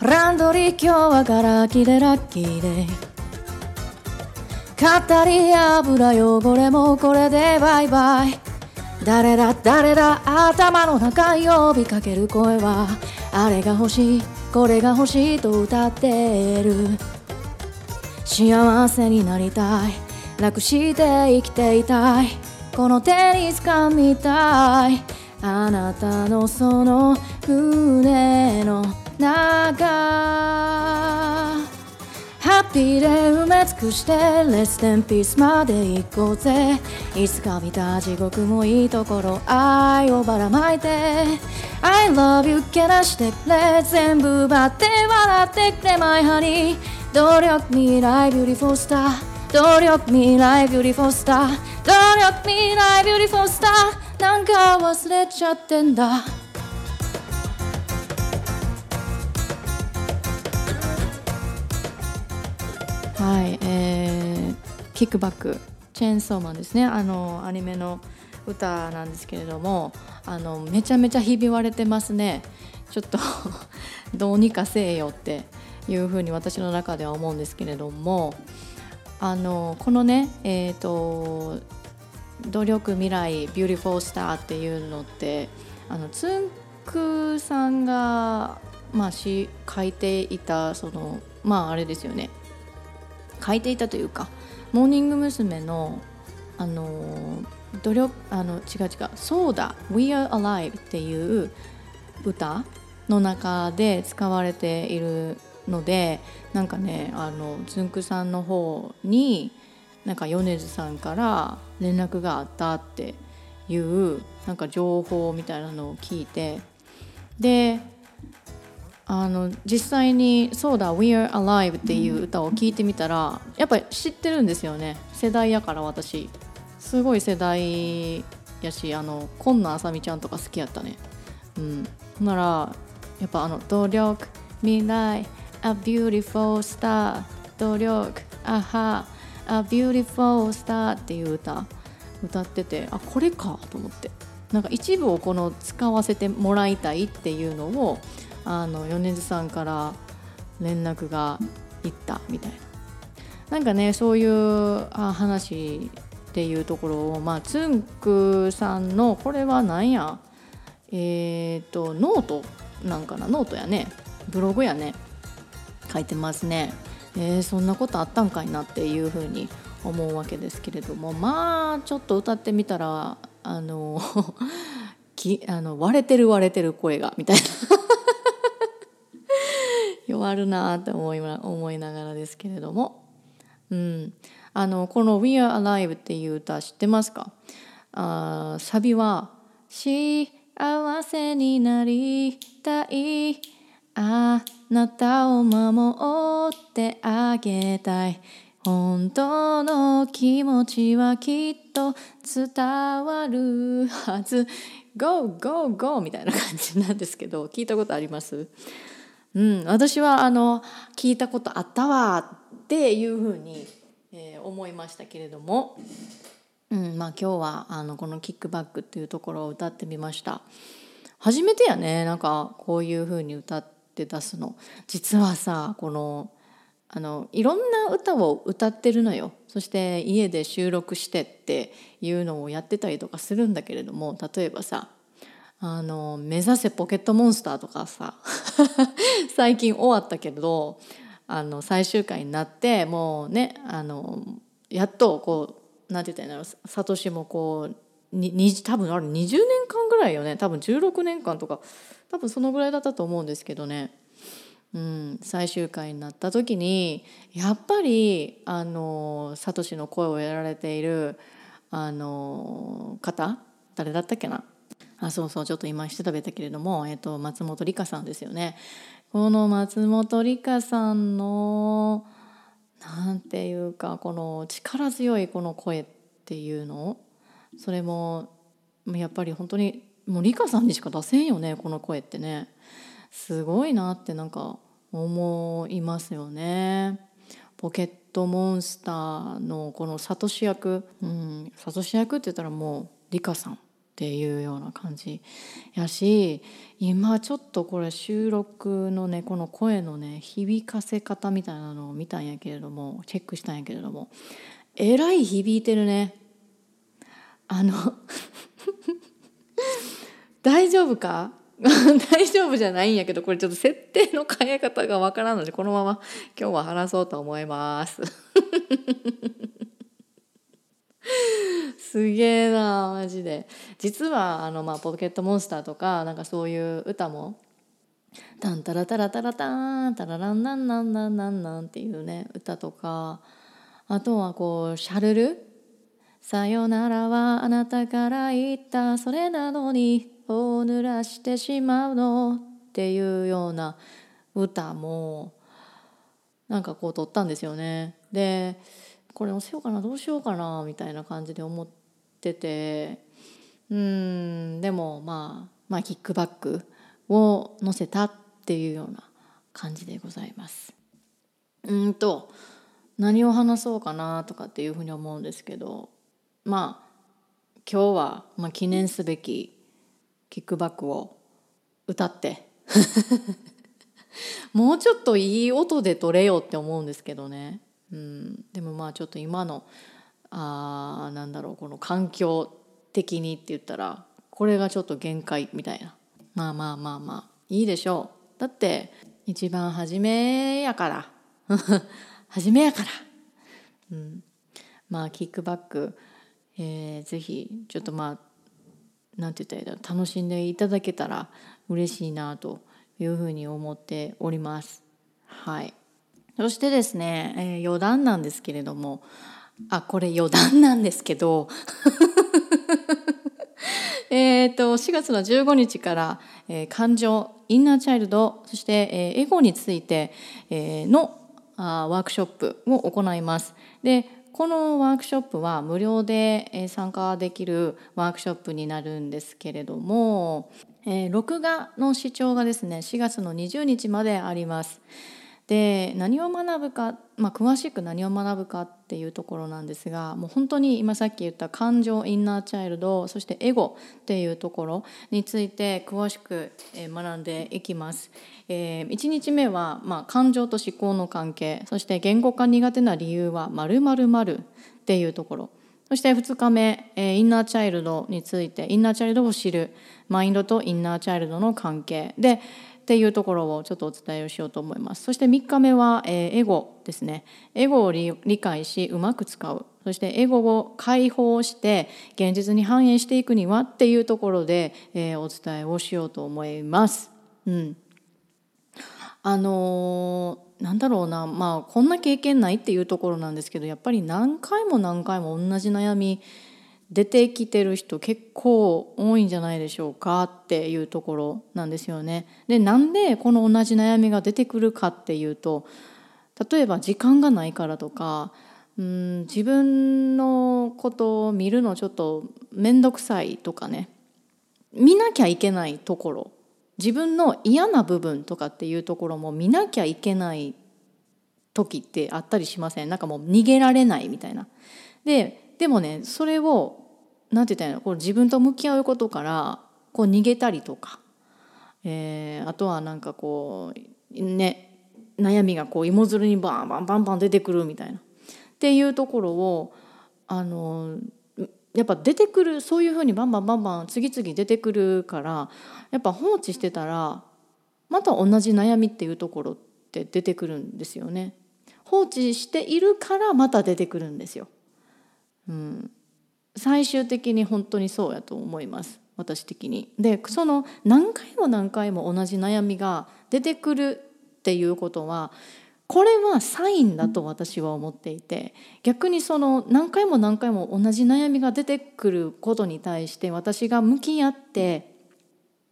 ランドリー今日はガラ空きでラッキーで。語り油汚れもこれでバイバイ。誰だ誰だ頭の中呼びかける声は。あれが欲しいこれが欲しいと歌ってる。幸せになりたい。楽して生きていたい。この手に掴みたい。あなたのその胸の中ハッピーで埋め尽くしてレステンピースまで行こうぜ。いつか見た地獄もいいところ愛をばらまいて。I love you けなしてくれ全部奪って笑ってくれ My honey 努力未来 beautiful star 努力未来 beautiful star 努力未来 beautiful star なんか忘れちゃってんだ。はい、えー、キックバックチェーンソーマンですね。あのアニメの歌なんですけれどもあのめちゃめちゃひび割れてますね。ちょっと どうにかせえよっていうふうに私の中では思うんですけれどもあのこのねえっ、ー、と努力未来 beautiful star っていうのってあのつんくさんがまあし書いていたそのまああれですよね。書いていたというかモーニング娘。のあの努力あの違う違う「そうだ We are alive」っていう歌の中で使われているのでなんかねあのつんくさんの方になんか米津さんから連絡があったっていうなんか情報みたいなのを聞いてであの実際に「そうだ We are alive」っていう歌を聴いてみたらやっぱり知ってるんですよね。世代やから私。すごい世代やしあの今野あさみちゃんとか好きやったね。うんならやっぱあの「努力未来 A beautiful star」努力あは A beautiful star っていう歌。歌っててあこれかと思って。なんか一部をこの使わせてもらいたいっていうのをあの米津さんから連絡がいったみたいな。なんかねそういう話っていうところをまあつんくさんのこれは何や？えっ、とノートなんかな？ノートやね。ブログやね。書いてますね。えー、そんなことあったんかいなっていうふうに思うわけですけれども。まあちょっと歌ってみたらあの きあの割れてる割れてる声がみたいな。弱るなって思い思いながらですけれども、うん、あのこの「We Are Alive」っていう歌知ってますか？あサビは「幸せになりたい」あなたを守ってあげたい。本当の気持ちはきっと伝わるはず。Go go go みたいな感じなんですけど聞いたことあります？うん、私はあの聞いたことあったわっていうふうに、えー、思いましたけれども、うんまあ、今日はあのこの「キックバック」っていうところを歌ってみました。初めてやねなんかこういうふうに歌って出すの。実はさこのあのいろんな歌を歌ってるのよ。そして家で収録してっていうのをやってたりとかするんだけれども例えばさ「あの目指せポケットモンスター」とかさ 最近終わったけどあの最終回になってもうねあのやっとこうなんて言ったらいいんだろうサトシもこうに多分あれ20年間ぐらいよね多分16年間とか多分そのぐらいだったと思うんですけどね、うん、最終回になった時にやっぱりあのサトシの声をやられているあの方誰だったっけな？あそうそうちょっと今調べたけれども、えっと、松本里香さんですよね。この松本里香さんのなんていうかこの力強いこの声っていうのそれもやっぱり本当にもうリカさんにしか出せんよねこの声ってねすごいなってなんか思いますよね。ポケットモンスターのこのサトシ役、うん、サトシ役って言ったらもうリカさんっていうような感じ。やし今ちょっとこれ収録のねこの声のね響かせ方みたいなのを見たんやけれどもチェックしたんやけれどもえらい響いてるね。あの 大丈夫か？大丈夫じゃないんやけどこれちょっと設定の変え方がわからんのでこのまま今日は話そうと思います。すげえなマジで実はあの、まあ、ポケットモンスターとかなんかそういう歌も「タンタラタラタラタンタラランナンナンナンナンナン」っていうね歌とかあとはこうシャルル「さよならはあなたから言ったそれなのにを濡らしてしまうの」っていうような歌もなんかこう撮ったんですよね。でこれ載せようかなどうしようかなみたいな感じで思っててうんでもまあまあキックバックを載せたっていうような感じでございます。うんと何を話そうかなとかっていうふうに思うんですけどまあ今日は、まあ、記念すべきキックバックを歌って もうちょっといい音で撮れようって思うんですけどねうん、でもまあちょっと今のあなんだろうこの環境的にって言ったらこれがちょっと限界みたいな。まあまあまあまあ。いいでしょう。だって一番初めやから。初めやから、うん、まあキックバック、えー、ぜひちょっとまあなんて言ったらいいだ楽しんでいただけたら嬉しいなというふうに思っております。はい。そしてですね、えー、余談なんですけれどもあこれ余談なんですけど えと4月の15日から、えー、感情インナーチャイルドそして、えー、エゴについて、えー、のあワークショップを行います。でこのワークショップは無料で参加できるワークショップになるんですけれども、えー、録画の視聴がですね4月の20日まであります。で何を学ぶか、まあ、詳しく何を学ぶかっていうところなんですがもう本当に今さっき言った感情インナーチャイルドそしてエゴっていうところについて詳しく学んでいきます。えー、1日目は、まあ、感情と思考の関係そして言語化苦手な理由は〇〇〇っていうところ。そして2日目、えー、インナーチャイルドについてインナーチャイルドを知る。マインドとインナーチャイルドの関係。でっていうところをちょっとお伝えをしようと思います。そして3日目は、えー、エゴですね。エゴを理解しうまく使う。そしてエゴを解放して現実に反映していくにはっていうところで、えー、お伝えをしようと思います。うん、あのー、なんだろうなまあこんな経験ないっていうところなんですけどやっぱり何回も何回も同じ悩み出てきてる人結構多いんじゃないでしょうかっていうところなんですよね。でなんでこの同じ悩みが出てくるかっていうと例えば時間がないからとかうん自分のことを見るのちょっと面倒くさいとかね見なきゃいけないところ自分の嫌な部分とかっていうところも見なきゃいけない時ってあったりしません？なんかもう逃げられないみたいな。ででもねそれを何て言ったらいいの？こう自分と向き合うことからこう逃げたりとか、えー、あとはなんかこうね悩みがこう芋づるにバンバンバンバン出てくるみたいなっていうところをあのやっぱ出てくるそういうふうにバンバンバンバン次々出てくるからやっぱ放置してたらまた同じ悩みっていうところって出てくるんですよね。放置しているからまた出てくるんですよ。うん、最終的に本当にそうやと思います私的に。でその何回も何回も同じ悩みが出てくるっていうことはこれはサインだと私は思っていて逆にその何回も何回も同じ悩みが出てくることに対して私が向き合って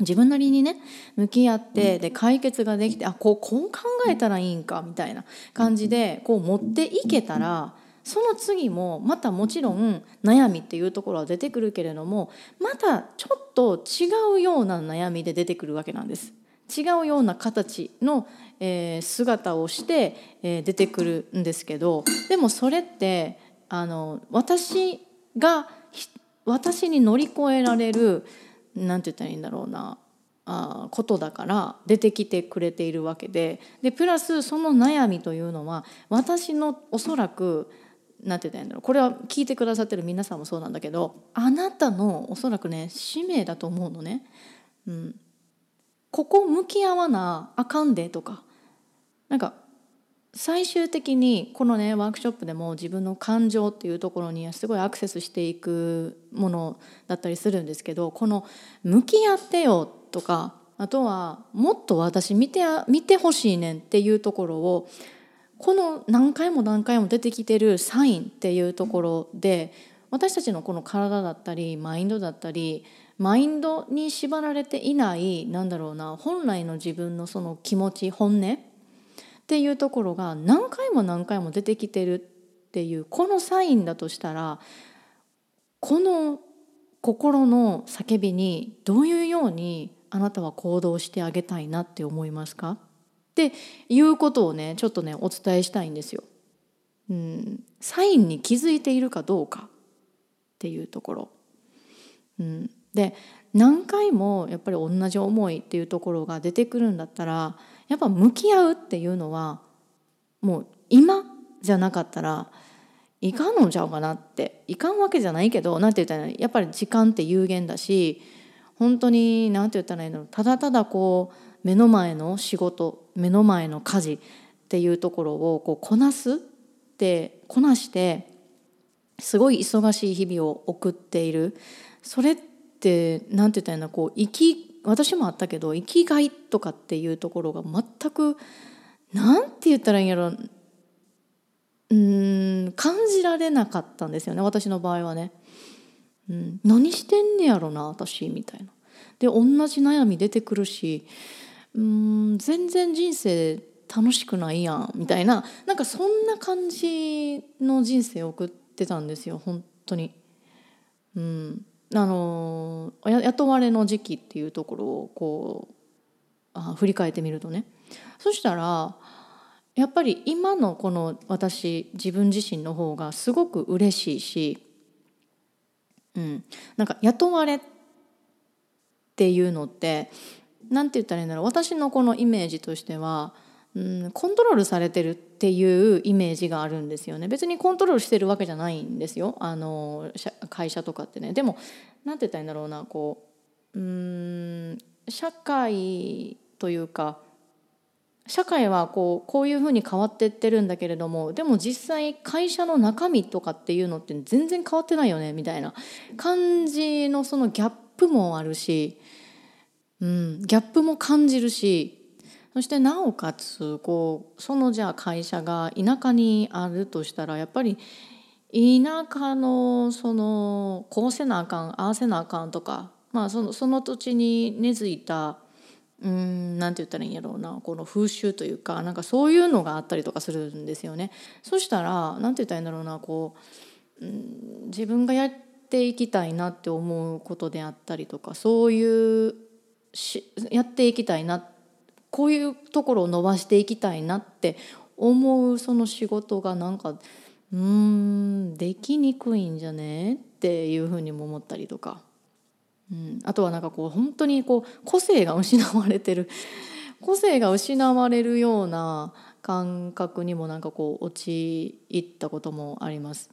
自分なりにね向き合ってで解決ができてあこうこう考えたらいいんかみたいな感じでこう持っていけたらその次もまたもちろん悩みっていうところは出てくるけれどもまたちょっと違うような悩みで出てくるわけなんです。違うような形の、姿をして、出てくるんですけどでもそれってあの私が私に乗り越えられるなんて言ったらいいんだろうなあことだから出てきてくれているわけででプラスその悩みというのは私のおそらくなんて言ったらいいんだろう。これは聞いてくださってる皆さんもそうなんだけどあなたのおそらくね使命だと思うのね。うん、ここ向き合わなあかんでとか。なんか最終的にこのねワークショップでも自分の感情っていうところにすごいアクセスしていくものだったりするんですけどこの「向き合ってよ」とかあとは「もっと私見てほしいねん」っていうところをこの何回も何回も出てきてるサインっていうところで私たちのこの体だったりマインドだったりマインドに縛られていないなんだろうな本来の自分のその気持ち本音っていうところが何回も何回も出てきてるっていうこのサインだとしたらこの心の叫びにどういうようにあなたは行動してあげたいなって思いますか？っていうことをねちょっとねお伝えしたいんですよ。うん、サインに気づいているかどうかっていうところ。うん、で何回もやっぱり同じ思いっていうところが出てくるんだったらやっぱ向き合うっていうのはもう今じゃなかったらいかんのちゃうかなっていかんわけじゃないけど何て言ったらやっぱり時間って有限だし本当に何て言ったらいいの？ただただこう目の前の仕事目の前の家事っていうところをこうこなすってこなしてすごい忙しい日々を送っているそれって何て言ったらいいのこう生き私もあったけど生きがいとかっていうところが全く何て言ったらいいんやろうん感じられなかったんですよね私の場合はね。うん、何してんねやろな私みたいな。で同じ悩み出てくるしうん全然人生楽しくないやんみたいな。なんかそんな感じの人生を送ってたんですよ本当に。うん。あの雇われの時期っていうところをこうあ振り返ってみるとね。そしたらやっぱり今のこの私自分自身の方がすごく嬉しいし、うん、なんか雇われっていうのって何て言ったらいいんだろう。私のこのイメージとしてはうん、コントロールされてるっていうイメージがあるんですよね。別にコントロールしてるわけじゃないんですよ。あの会社とかってね。でも何て言ったらいいんだろうな。こううん社会というか社会はこうこういうふうに変わってってるんだけれどもでも実際会社の中身とかっていうのって全然変わってないよね。みたいな感じのそのギャップもあるし、うん、ギャップも感じるしそしてなおかつこうそのじゃあ会社が田舎にあるとしたらやっぱり田舎のそのこうせなあかんああせなあかんとか、まあ、そのその土地に根付いたうんなんて言ったらいいんやろうなこの風習というかなんかそういうのがあったりとかするんですよね。そしたらなんて言ったらいいんだろうなこう、うん、自分がやっていきたいなって思うことであったりとかそういうしやっていきたいな。こういうところを伸ばしていきたいなって思うその仕事がなんかうんできにくいんじゃねっていうふうにも思ったりとか、うん、あとはなんかこう本当にこう個性が失われてる。個性が失われるような感覚にもなんかこう陥ったこともあります。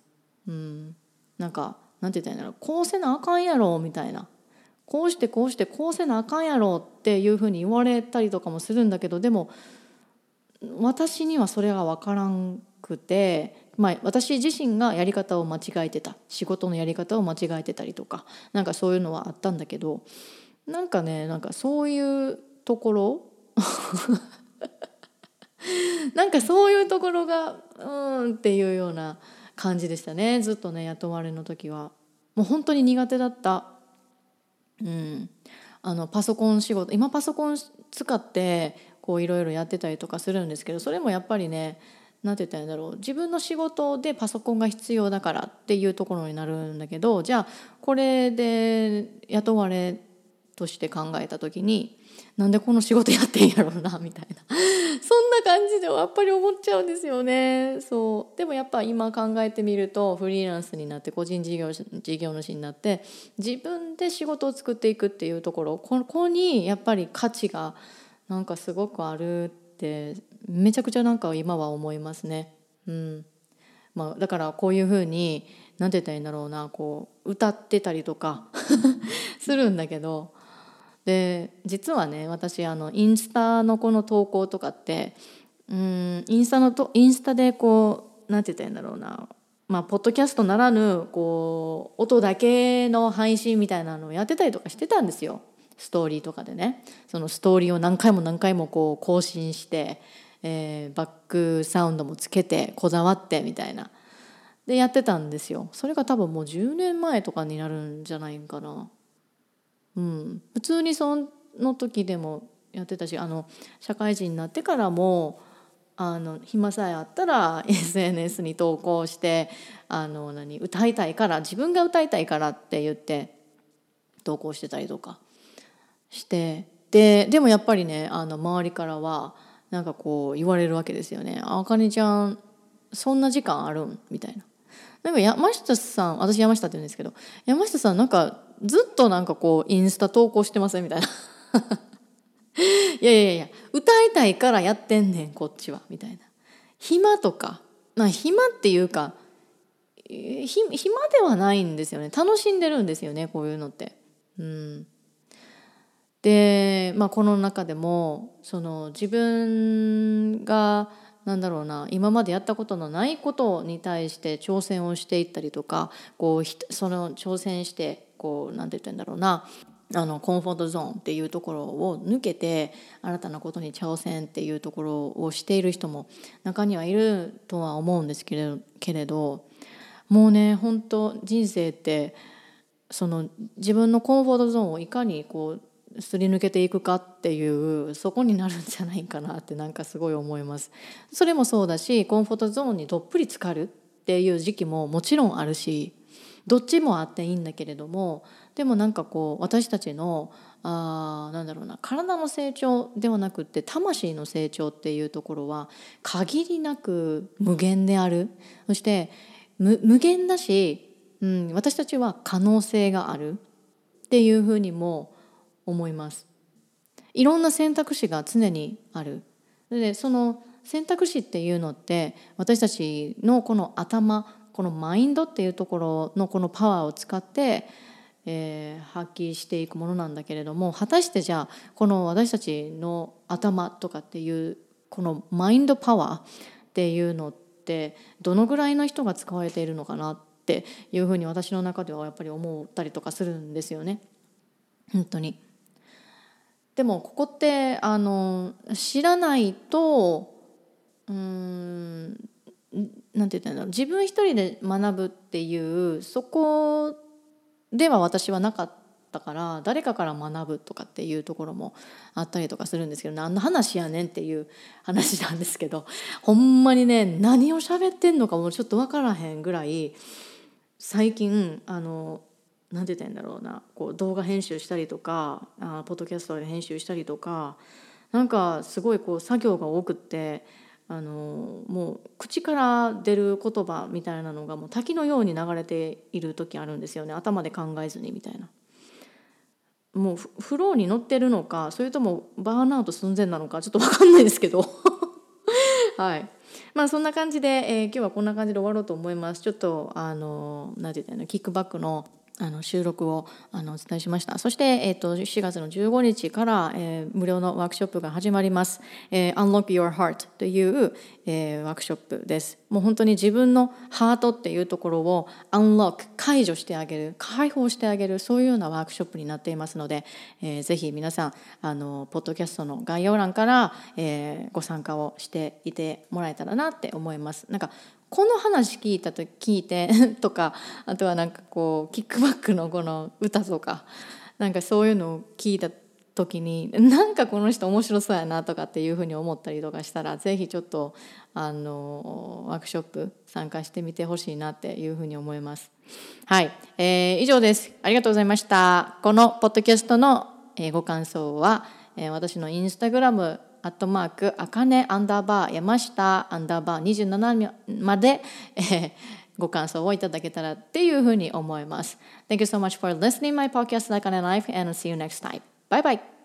うん、なんかなんて言ったらいいんだろう。こうせなあかんやろみたいな。こうしてこうしてこうせなあかんやろっていうふうに言われたりとかもするんだけどでも私にはそれが分からんくて、まあ、私自身がやり方を間違えてた。仕事のやり方を間違えてたりとかなんかそういうのはあったんだけどなんかねなんかそういうところ なんかそういうところがうんっていうような感じでしたね。ずっとね雇われの時は。もう本当に苦手だった。うん、あのパソコン仕事今パソコン使ってこういろいろやってたりとかするんですけどそれもやっぱりね何て言ったらいいんだろう。自分の仕事でパソコンが必要だからっていうところになるんだけどじゃあこれで雇われとして考えた時になんでこの仕事やってんやろうなみたいな。そんな感じでやっぱり思っちゃうんですよね。そう。でもやっぱ今考えてみるとフリーランスになって個人事業事業主になって自分で仕事を作っていくっていうところここにやっぱり価値がなんかすごくあるってめちゃくちゃなんか今は思いますね。うん。まあ、だからこういうふうに何て言ったらいいんだろうなこう歌ってたりとか するんだけどで実はね私あのインスタのこの投稿とかってうんインスタのとインスタでこう何て言ったらいいんだろうなまあ、ポッドキャストならぬこう音だけの配信みたいなのをやってたりとかしてたんですよ。ストーリーとかでね。そのストーリーを何回も何回もこう更新して、えー、バックサウンドもつけてこだわってみたいな。でやってたんですよ。それが多分もう10年前とかになるんじゃないかな。うん普通にその時でもやってたしあの社会人になってからもあの暇さえあったら SNS に投稿してあの何歌いたいから自分が歌いたいからって言って投稿してたりとかしてででもやっぱりねあの周りからはなんかこう言われるわけですよね「あかねちゃんそんな時間あるん?」みたいな。なんか山下さん私山下って言うんですけど山下さんなんかずっとなんかこうインスタ投稿してませんみたいな。いやいやいや歌いたいからやってんねんこっちはみたいな。暇とかまあ暇っていうかひ暇ではないんですよね。楽しんでるんですよねこういうのって。うん。で、まあ、この中でもその自分がなんだろうな今までやったことのないことに対して挑戦をしていったりとかこうその挑戦してこう何て言ってんだろうなあのコンフォートゾーンっていうところを抜けて新たなことに挑戦っていうところをしている人も中にはいるとは思うんですけれけれどもうね本当人生ってその自分のコンフォートゾーンをいかにこうすり抜けていくかっていうそこになるんじゃないかなってなんかすごい思います。それもそうだしコンフォートゾーンにどっぷり浸かるっていう時期ももちろんあるしどっちもあっていいんだけれどもでもなんかこう私たちのあなんだろうな体の成長ではなくって魂の成長っていうところは限りなく無限である。そして無限だし、うん、私たちは可能性があるっていうふうにも思います。いろんな選択肢が常にある。でその選択肢っていうのって私たちのこの頭このマインドっていうところのこのパワーを使って、えー、発揮していくものなんだけれども果たしてじゃあこの私たちの頭とかっていうこのマインドパワーっていうのってどのぐらいの人が使われているのかなっていうふうに私の中ではやっぱり思ったりとかするんですよね。本当に。でもここってあの知らないとうんなんて言ったんだろう自分一人で学ぶっていうそこでは私はなかったから誰かから学ぶとかっていうところもあったりとかするんですけど何の話やねんっていう話なんですけどほんまにね何を喋ってんのかもちょっと分からへんぐらい最近あの何て言ったんだろうな。こう動画編集したりとかあポッドキャストで編集したりとかなんかすごいこう作業が多くってあのもう口から出る言葉みたいなのがもう滝のように流れている時あるんですよね。頭で考えずにみたいな。もうフローに乗ってるのかそれともバーンアウト寸前なのかちょっと分かんないですけど。はい。まあそんな感じで、えー、今日はこんな感じで終わろうと思います。ちょっとあの何て言ったの？キックバックのあの収録をあのお伝えしました。そして、えーと、4月の15日から、えー、無料のワークショップが始まります、えー、Unlock Your Heart という、えー、ワークショップです。もう本当に自分のハートっていうところを Unlock 解除してあげる解放してあげるそういうようなワークショップになっていますので、えー、ぜひ皆さんあのポッドキャストの概要欄から、えー、ご参加をしていてもらえたらなって思います。なんかこの話聞いたと聞いて とかあとはなんかこうキックバックのこの歌とかなんかそういうのを聞いた時になんかこの人面白そうやなとかっていうふうに思ったりとかしたら是非ちょっとあのワークショップ参加してみてほしいなっていうふうに思います。はい、えー、以上です。ありがとうございました。このポッドキャストのえー、ご感想は、えー、私のインスタグラムアットマークあかねアンダーバー山下アンダーバー27まで、えー、ご感想をいただけたらっていうふうに思います。Thank you so much for listening my podcast Akane Life and see you next time. Bye bye!